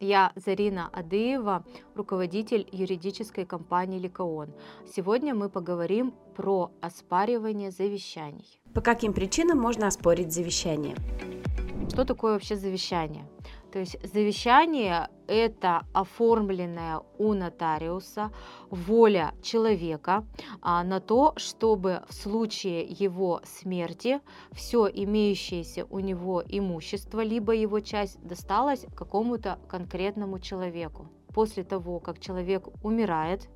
Я Зарина Адыева, руководитель юридической компании Ликаон. Сегодня мы поговорим про оспаривание завещаний. По каким причинам можно оспорить завещание? Что такое вообще завещание? То есть завещание – это оформленная у нотариуса воля человека а, на то, чтобы в случае его смерти все имеющееся у него имущество, либо его часть досталось какому-то конкретному человеку. После того, как человек умирает,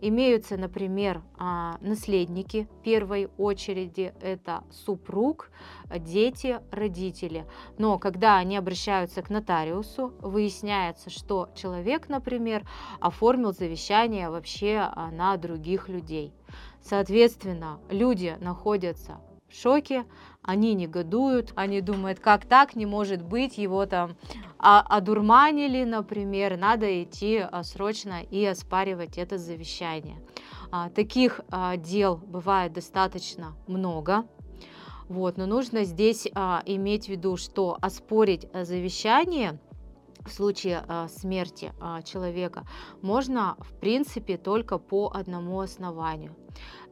Имеются, например, а, наследники первой очереди, это супруг, дети, родители. Но когда они обращаются к нотариусу, выясняется, что человек, например, оформил завещание вообще а, на других людей. Соответственно, люди находятся в шоке, они негодуют, они думают, как так, не может быть, его там а, одурманили, например, надо идти а, срочно и оспаривать это завещание. А, таких дел бывает достаточно много, вот, но нужно здесь иметь в виду, что оспорить завещание в случае э, смерти э, человека можно в принципе только по одному основанию.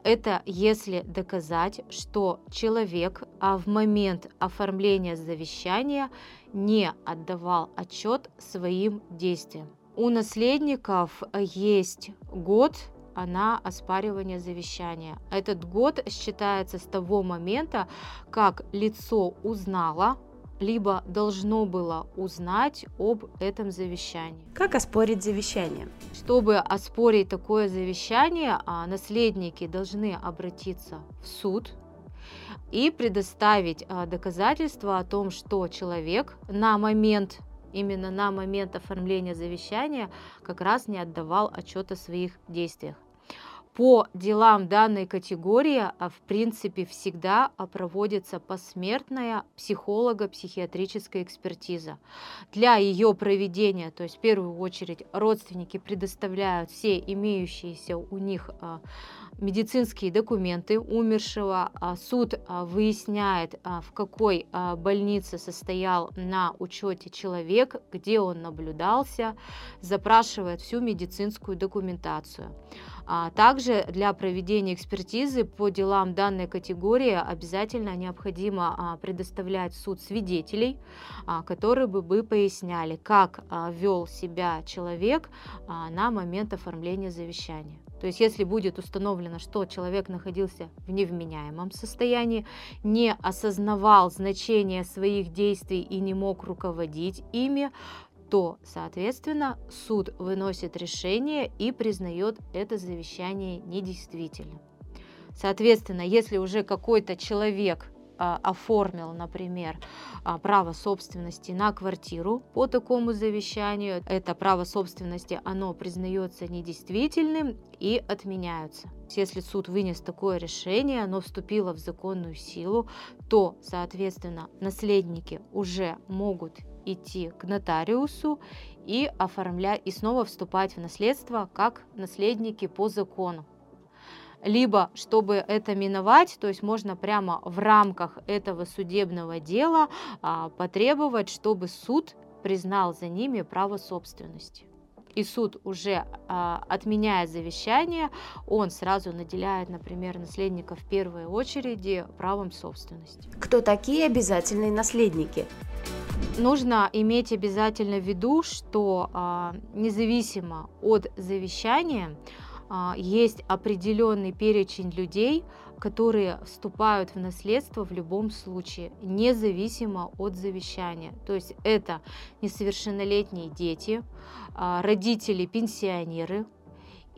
Это если доказать, что человек а в момент оформления завещания не отдавал отчет своим действиям. У наследников есть год на оспаривание завещания. Этот год считается с того момента, как лицо узнало либо должно было узнать об этом завещании. Как оспорить завещание? Чтобы оспорить такое завещание, а, наследники должны обратиться в суд и предоставить а, доказательства о том, что человек на момент именно на момент оформления завещания как раз не отдавал отчет о своих действиях по делам данной категории а, в принципе всегда а, проводится посмертная психолого-психиатрическая экспертиза. Для ее проведения, то есть в первую очередь родственники предоставляют все имеющиеся у них а, медицинские документы умершего. Суд выясняет, в какой больнице состоял на учете человек, где он наблюдался, запрашивает всю медицинскую документацию. А также для проведения экспертизы по делам данной категории обязательно необходимо а, предоставлять суд свидетелей, а, которые бы, бы поясняли, как вел себя человек на момент оформления завещания. То есть если будет установлено, что человек находился в невменяемом состоянии, не осознавал значение своих действий и не мог руководить ими, то, соответственно, суд выносит решение и признает это завещание недействительным. Соответственно, если уже какой-то человек а, оформил, например, а, право собственности на квартиру по такому завещанию, это право собственности, оно признается недействительным и отменяются. Если суд вынес такое решение, оно вступило в законную силу, то, соответственно, наследники уже могут идти к нотариусу и оформлять и снова вступать в наследство как наследники по закону. Либо, чтобы это миновать, то есть можно прямо в рамках этого судебного дела а, потребовать, чтобы суд признал за ними право собственности и суд уже а, отменяя завещание, он сразу наделяет, например, наследника в первой очереди правом собственности. Кто такие обязательные наследники? Нужно иметь обязательно в виду, что а, независимо от завещания а, есть определенный перечень людей, которые вступают в наследство в любом случае, независимо от завещания. То есть это несовершеннолетние дети, а, родители-пенсионеры,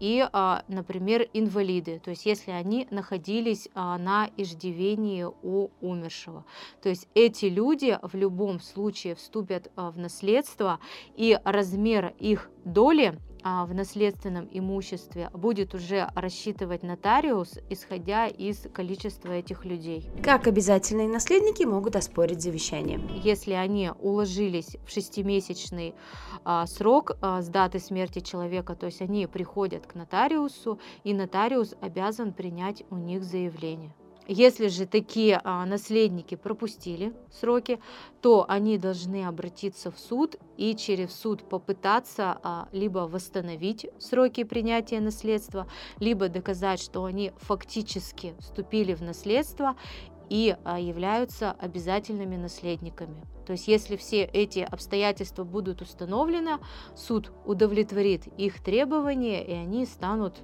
и, а, например, инвалиды, то есть если они находились а, на иждивении у умершего. То есть эти люди в любом случае вступят в наследство, и размер их доли а, в наследственном имуществе будет уже рассчитывать нотариус, исходя из количества этих людей. Как обязательные наследники могут оспорить завещание? Если они уложились в шестимесячный а, срок а, с даты смерти человека, то есть они приходят к нотариусу, и нотариус обязан принять у них заявление. Если же такие а, наследники пропустили сроки, то они должны обратиться в суд и через суд попытаться а, либо восстановить сроки принятия наследства, либо доказать, что они фактически вступили в наследство и а, являются обязательными наследниками. То есть если все эти обстоятельства будут установлены, суд удовлетворит их требования, и они станут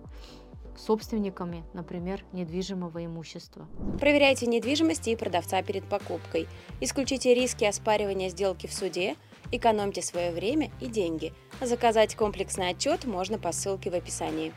собственниками, например, недвижимого имущества. Проверяйте недвижимость и продавца перед покупкой. Исключите риски оспаривания сделки в суде, экономьте свое время и деньги. Заказать комплексный отчет можно по ссылке в описании.